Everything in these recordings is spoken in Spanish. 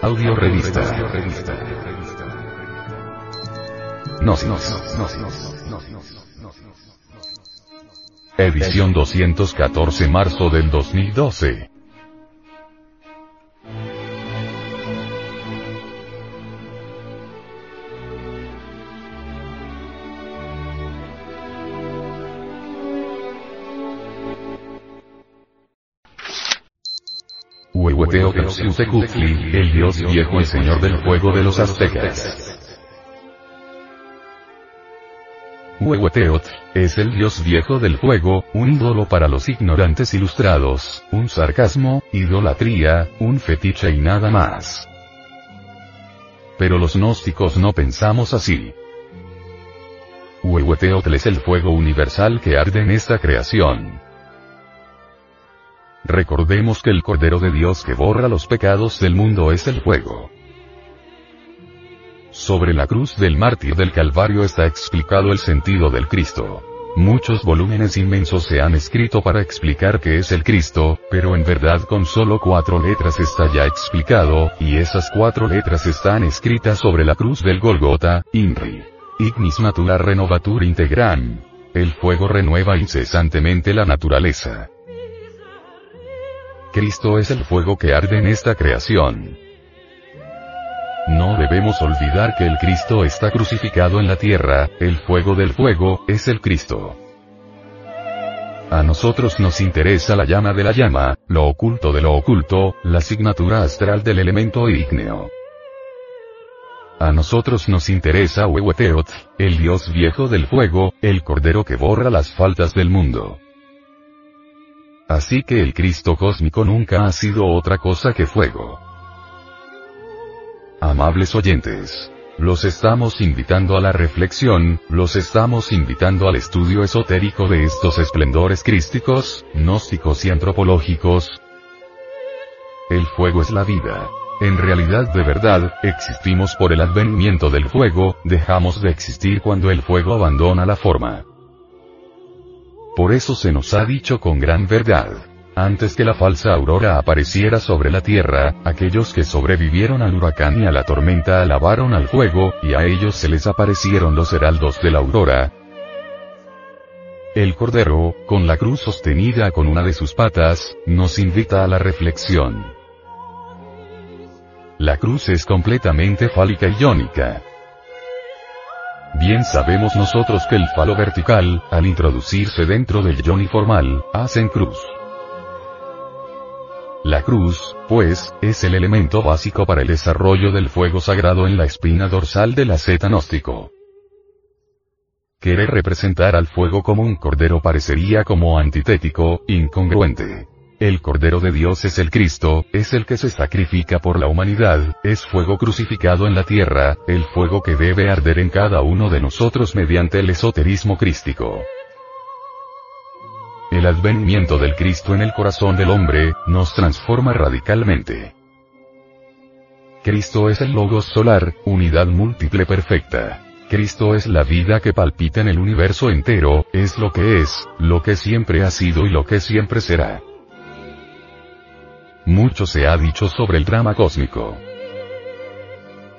Audio revista. Gnosis. Edición 214 marzo del 2012. El dios viejo y señor del fuego de los aztecas. Huehueteot, es el dios viejo del fuego, un ídolo para los ignorantes ilustrados, un sarcasmo, idolatría, un fetiche y nada más. Pero los gnósticos no pensamos así. Huehueteotl es el fuego universal que arde en esta creación. Recordemos que el Cordero de Dios que borra los pecados del mundo es el fuego. Sobre la cruz del mártir del Calvario está explicado el sentido del Cristo. Muchos volúmenes inmensos se han escrito para explicar qué es el Cristo, pero en verdad con solo cuatro letras está ya explicado, y esas cuatro letras están escritas sobre la cruz del Golgota, INRI. Ignis Natura Renovatur Integram. El fuego renueva incesantemente la naturaleza. Cristo es el fuego que arde en esta creación. No debemos olvidar que el Cristo está crucificado en la tierra, el fuego del fuego, es el Cristo. A nosotros nos interesa la llama de la llama, lo oculto de lo oculto, la asignatura astral del elemento ígneo. A nosotros nos interesa Huehueteot, el dios viejo del fuego, el cordero que borra las faltas del mundo. Así que el Cristo cósmico nunca ha sido otra cosa que fuego. Amables oyentes. Los estamos invitando a la reflexión, los estamos invitando al estudio esotérico de estos esplendores crísticos, gnósticos y antropológicos. El fuego es la vida. En realidad de verdad, existimos por el advenimiento del fuego, dejamos de existir cuando el fuego abandona la forma. Por eso se nos ha dicho con gran verdad. Antes que la falsa aurora apareciera sobre la tierra, aquellos que sobrevivieron al huracán y a la tormenta alabaron al fuego, y a ellos se les aparecieron los heraldos de la aurora. El Cordero, con la cruz sostenida con una de sus patas, nos invita a la reflexión. La cruz es completamente fálica y iónica. Bien sabemos nosotros que el falo vertical, al introducirse dentro del yoni formal, hacen cruz. La cruz, pues, es el elemento básico para el desarrollo del fuego sagrado en la espina dorsal del asceta gnóstico. Querer representar al fuego como un cordero parecería como antitético, incongruente. El Cordero de Dios es el Cristo, es el que se sacrifica por la humanidad, es fuego crucificado en la tierra, el fuego que debe arder en cada uno de nosotros mediante el esoterismo crístico. El advenimiento del Cristo en el corazón del hombre, nos transforma radicalmente. Cristo es el Logos solar, unidad múltiple perfecta. Cristo es la vida que palpita en el universo entero, es lo que es, lo que siempre ha sido y lo que siempre será. Mucho se ha dicho sobre el drama cósmico.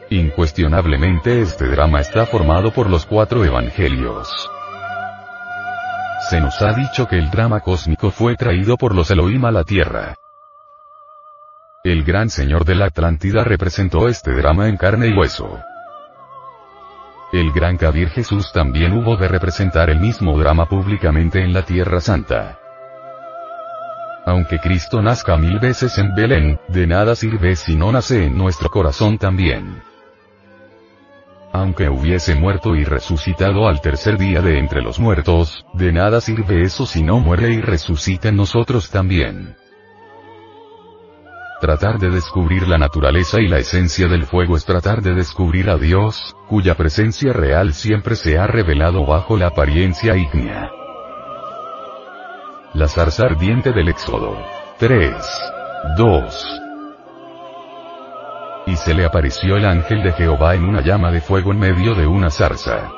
Incuestionablemente este drama está formado por los cuatro evangelios. Se nos ha dicho que el drama cósmico fue traído por los Elohim a la Tierra. El gran señor de la Atlántida representó este drama en carne y hueso. El gran Kabir Jesús también hubo de representar el mismo drama públicamente en la Tierra Santa. Aunque Cristo nazca mil veces en Belén, de nada sirve si no nace en nuestro corazón también. Aunque hubiese muerto y resucitado al tercer día de entre los muertos, de nada sirve eso si no muere y resucita en nosotros también. Tratar de descubrir la naturaleza y la esencia del fuego es tratar de descubrir a Dios, cuya presencia real siempre se ha revelado bajo la apariencia ígnea. La zarza ardiente del Éxodo. 3. 2. Y se le apareció el ángel de Jehová en una llama de fuego en medio de una zarza.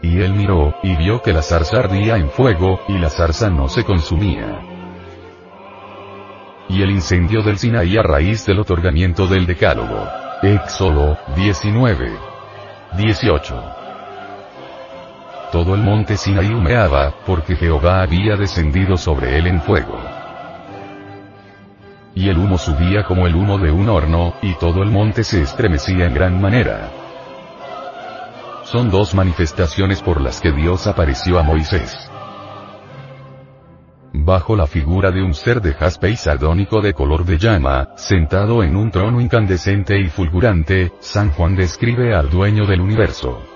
Y él miró, y vio que la zarza ardía en fuego, y la zarza no se consumía. y el incendio del Sinaí a raíz del otorgamiento del Decálogo. Éxodo 19. 18. Todo el monte Sinaí humeaba, porque Jehová había descendido sobre él en fuego. Y el humo subía como el humo de un horno, y todo el monte se estremecía en gran manera. Son dos manifestaciones por las que Dios apareció a Moisés bajo la figura de un ser de jaspe y sardónico de color de llama, sentado en un trono incandescente y fulgurante, San Juan describe al dueño del universo.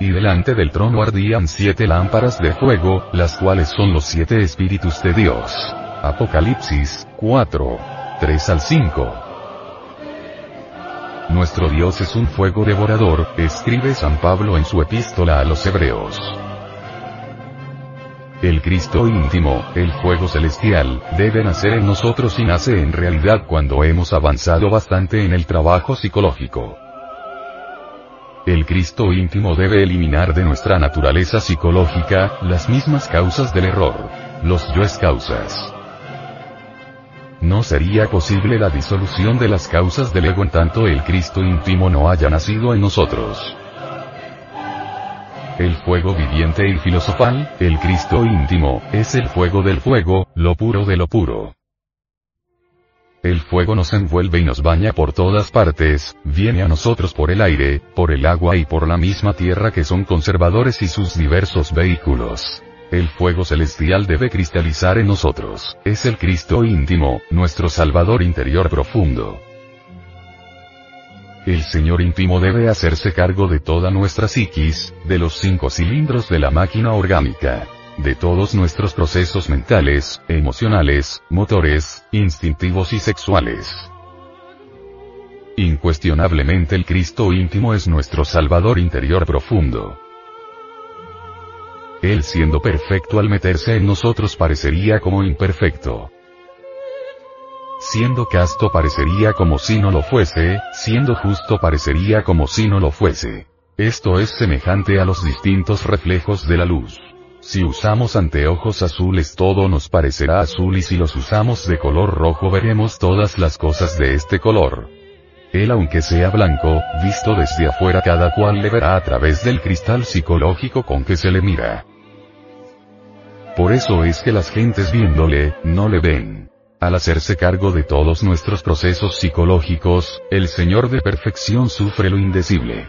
Y delante del trono ardían siete lámparas de fuego, las cuales son los siete espíritus de Dios. Apocalipsis 4. 3 al 5. Nuestro Dios es un fuego devorador, escribe San Pablo en su epístola a los Hebreos. El Cristo íntimo, el fuego celestial, debe nacer en nosotros y nace en realidad cuando hemos avanzado bastante en el trabajo psicológico. El Cristo íntimo debe eliminar de nuestra naturaleza psicológica, las mismas causas del error. Los yoes causas. No sería posible la disolución de las causas del ego en tanto el Cristo íntimo no haya nacido en nosotros el fuego viviente y filosofal, el Cristo íntimo, es el fuego del fuego, lo puro de lo puro. El fuego nos envuelve y nos baña por todas partes, viene a nosotros por el aire, por el agua y por la misma tierra que son conservadores y sus diversos vehículos. El fuego celestial debe cristalizar en nosotros, es el Cristo íntimo, nuestro Salvador interior profundo. El Señor íntimo debe hacerse cargo de toda nuestra psiquis, de los cinco cilindros de la máquina orgánica, de todos nuestros procesos mentales, emocionales, motores, instintivos y sexuales. Incuestionablemente el Cristo íntimo es nuestro Salvador interior profundo. Él siendo perfecto al meterse en nosotros parecería como imperfecto. Siendo casto parecería como si no lo fuese, siendo justo parecería como si no lo fuese. Esto es semejante a los distintos reflejos de la luz. Si usamos anteojos azules todo nos parecerá azul y si los usamos de color rojo veremos todas las cosas de este color. Él aunque sea blanco, visto desde afuera cada cual le verá a través del cristal psicológico con que se le mira. Por eso es que las gentes viéndole, no le ven. Al hacerse cargo de todos nuestros procesos psicológicos, el Señor de perfección sufre lo indecible.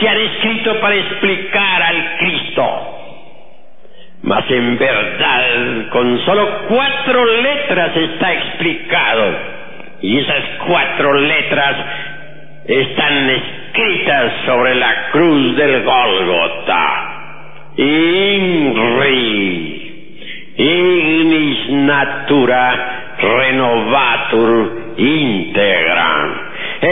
se han escrito para explicar al Cristo. Mas en verdad, con solo cuatro letras está explicado. Y esas cuatro letras están escritas sobre la cruz del Gólgota. INRI, ignis natura renovatur integram.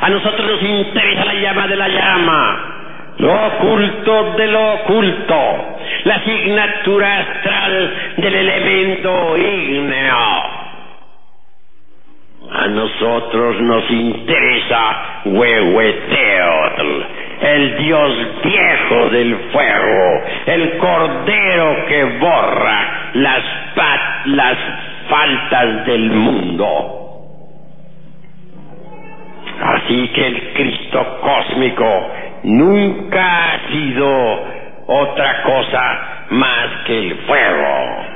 A nosotros nos interesa la llama de la llama, lo oculto de lo oculto, la asignatura astral del elemento ígneo. A nosotros nos interesa Huehueteotl, el dios viejo del fuego, el cordero que borra las, las faltas del mundo. Así que el Cristo cósmico nunca ha sido otra cosa más que el fuego.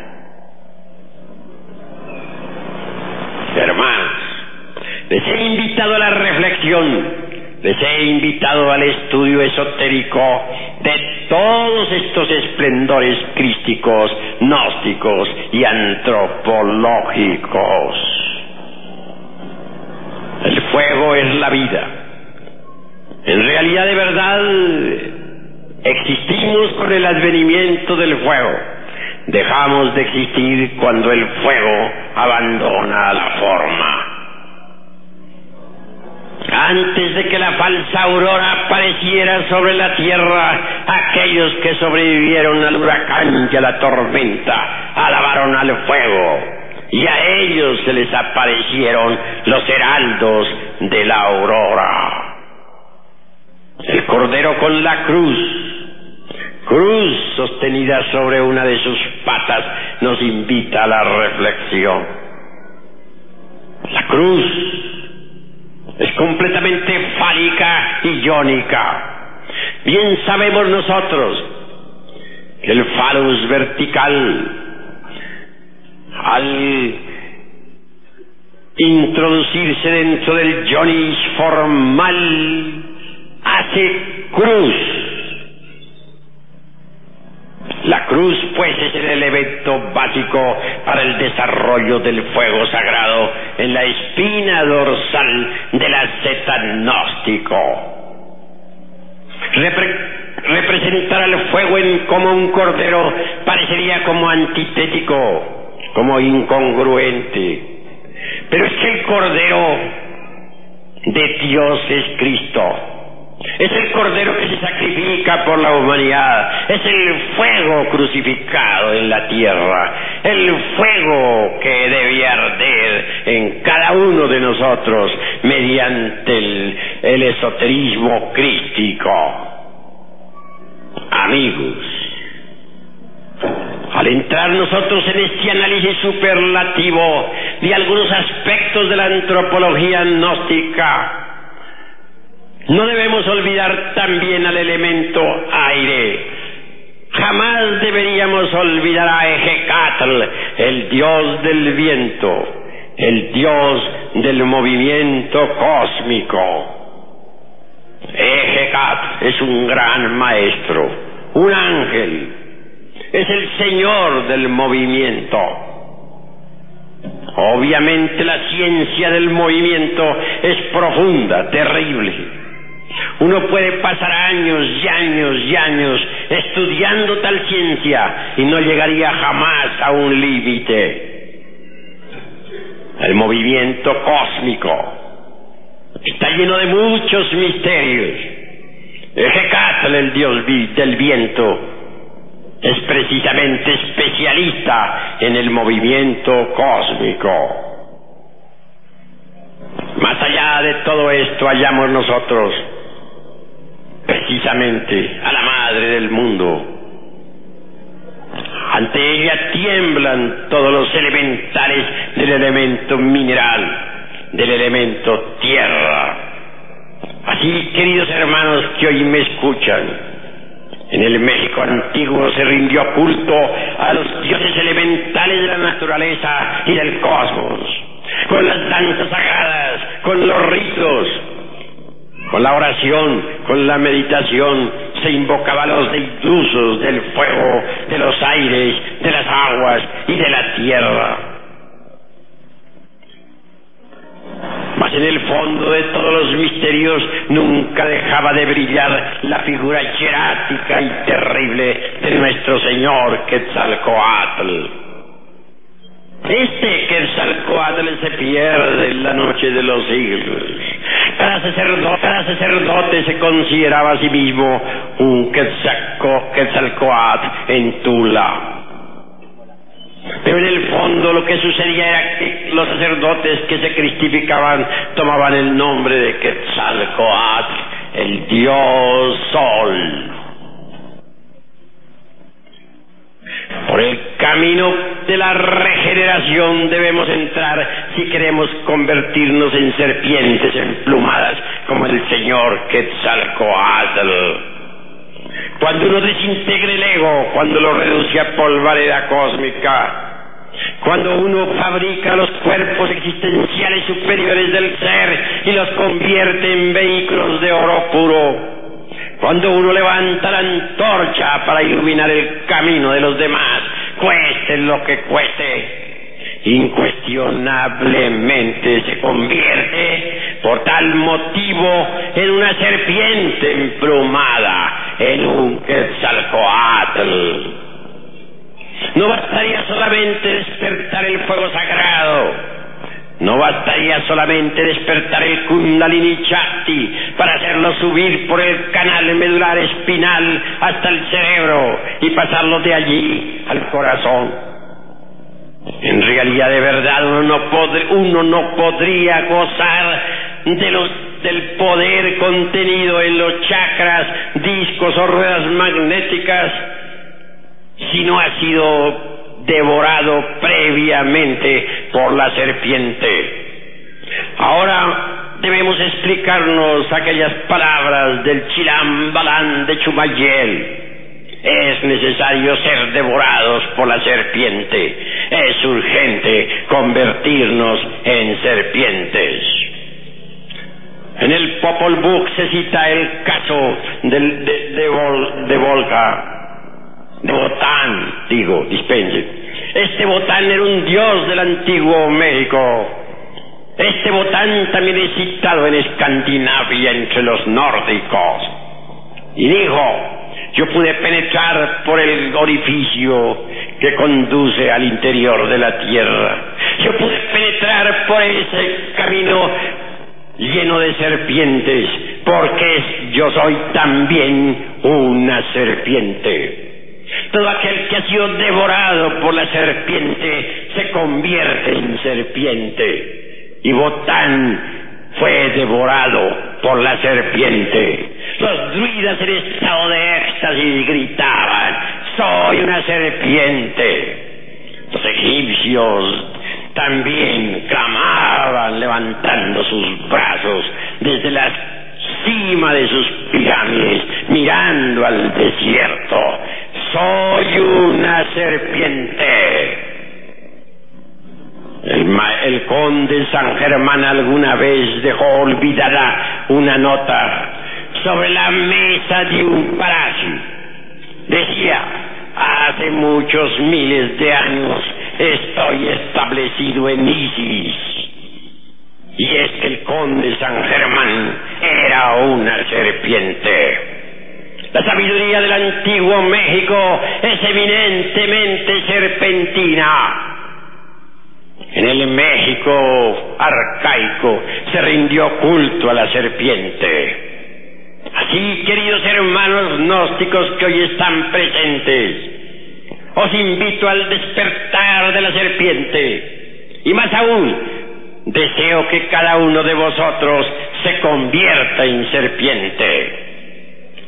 Hermanos, les he invitado a la reflexión, les he invitado al estudio esotérico de todos estos esplendores crísticos, gnósticos y antropológicos. Fuego es la vida. En realidad de verdad existimos con el advenimiento del fuego. Dejamos de existir cuando el fuego abandona la forma. Antes de que la falsa aurora apareciera sobre la tierra, aquellos que sobrevivieron al huracán y a la tormenta alabaron al fuego y a ellos se les aparecieron los heraldos de la aurora. El cordero con la cruz, cruz sostenida sobre una de sus patas, nos invita a la reflexión. La cruz es completamente fálica y iónica. Bien sabemos nosotros que el falus vertical al introducirse dentro del Jonis formal, hace cruz. La cruz, pues, es el elemento básico para el desarrollo del fuego sagrado en la espina dorsal del asceta gnóstico. representar al fuego en, como un cordero parecería como antitético como incongruente. Pero es que el Cordero de Dios es Cristo. Es el Cordero que se sacrifica por la humanidad. Es el fuego crucificado en la tierra. El fuego que debe arder en cada uno de nosotros mediante el, el esoterismo crístico. Amigos, al entrar nosotros en este análisis superlativo de algunos aspectos de la antropología gnóstica, no debemos olvidar también al elemento aire. Jamás deberíamos olvidar a Ejecatl, el dios del viento, el dios del movimiento cósmico. Ejecatl es un gran maestro, un ángel, es el señor del movimiento. Obviamente la ciencia del movimiento es profunda, terrible. Uno puede pasar años y años y años estudiando tal ciencia y no llegaría jamás a un límite. El movimiento cósmico está lleno de muchos misterios. Ejecatl, el dios del viento, es precisamente especialista en el movimiento cósmico. Más allá de todo esto hallamos nosotros precisamente a la madre del mundo. Ante ella tiemblan todos los elementales del elemento mineral, del elemento tierra. Así, queridos hermanos que hoy me escuchan, En el México antiguo se rindió culto a los dioses elementales de la naturaleza y del cosmos, con las danzas sagradas, con los ritos, con la oración, con la meditación, se invocaba a los deusos del fuego, de los aires, de las aguas y de la tierra. Mas en el fondo de todos los misterios nunca dejaba de brillar la figura hierática y terrible de nuestro Señor Quetzalcoatl. Este Quetzalcoatl se pierde en la noche de los siglos. Cada sacerdote, cada sacerdote se consideraba a sí mismo un Quetzalcoatl en Tula. Pero en el fondo lo que sucedía era que los sacerdotes que se cristificaban tomaban el nombre de Quetzalcoatl, el dios sol. Por el camino de la regeneración debemos entrar si queremos convertirnos en serpientes emplumadas como el Señor Quetzalcoatl. Cuando uno desintegre el ego, cuando lo reduce a polvareda cósmica, cuando uno fabrica los cuerpos existenciales superiores del ser y los convierte en vehículos de oro puro, cuando uno levanta la antorcha para iluminar el camino de los demás, cueste lo que cueste, incuestionablemente se convierte por tal motivo en una serpiente emplumada, en un quetzalcoatl. No bastaría solamente despertar el fuego sagrado, no bastaría solamente despertar el Kundalini Chakti para hacerlo subir por el canal medular espinal hasta el cerebro y pasarlo de allí al corazón. En realidad, de verdad, uno no, podría gozar del poder contenido en los chakras, discos o ruedas magnéticas si no ha sido devorado previamente por la serpiente. Ahora debemos explicarnos aquellas palabras del Chilambalán de Chumayel. Es necesario ser devorados por la serpiente. Es urgente convertirnos en serpientes. En el Popol Vuh se cita el caso de, de, de Volga, de Botán, digo, dispense. Este Botán era un dios del antiguo México. Este Botán también es citado en Escandinavia entre los nórdicos. Y dijo, yo pude penetrar por el orificio que conduce al interior de la tierra. Yo pude penetrar por ese camino lleno de serpientes, porque yo soy también una serpiente. Todo aquel que ha sido devorado por la serpiente se convierte en serpiente. Y Botán fue devorado por la serpiente. Los druidas en estado de éxtasis gritaban, soy una serpiente. Los egipcios también clamaban levantando sus brazos desde la cima de sus pirámides, mirando al desierto soy una serpiente. El, conde San Germán alguna vez dejó olvidada una nota sobre la mesa de un palacio. Decía, hace muchos miles de años estoy establecido en Isis. Y es que el conde San Germán era una serpiente. La sabiduría del antiguo México es eminentemente serpentina. En el México arcaico se rindió culto a la serpiente. Así, queridos hermanos gnósticos que hoy están presentes, os invito al despertar de la serpiente. Y más aún, deseo que cada uno de vosotros se convierta en serpiente.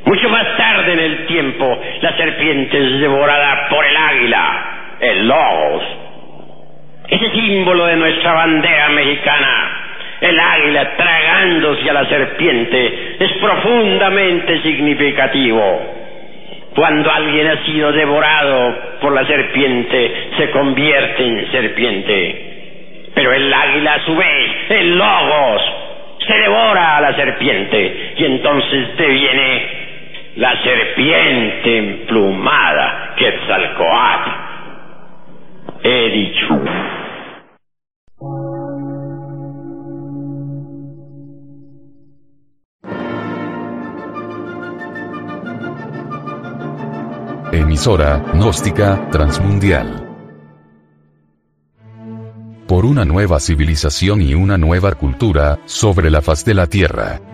Mucho más tarde en el tiempo, la serpiente es devorada por el águila, el logos. Ese símbolo de nuestra bandera mexicana, el águila tragándose a la serpiente, es profundamente significativo. Cuando alguien ha sido devorado por la serpiente, se convierte en serpiente. Pero el águila a su vez, el logos, se devora a la serpiente y entonces deviene la serpiente emplumada, Quetzalcoatl. He dicho. Emisora, gnóstica, transmundial. Por una nueva civilización y una nueva cultura, sobre la faz de la Tierra.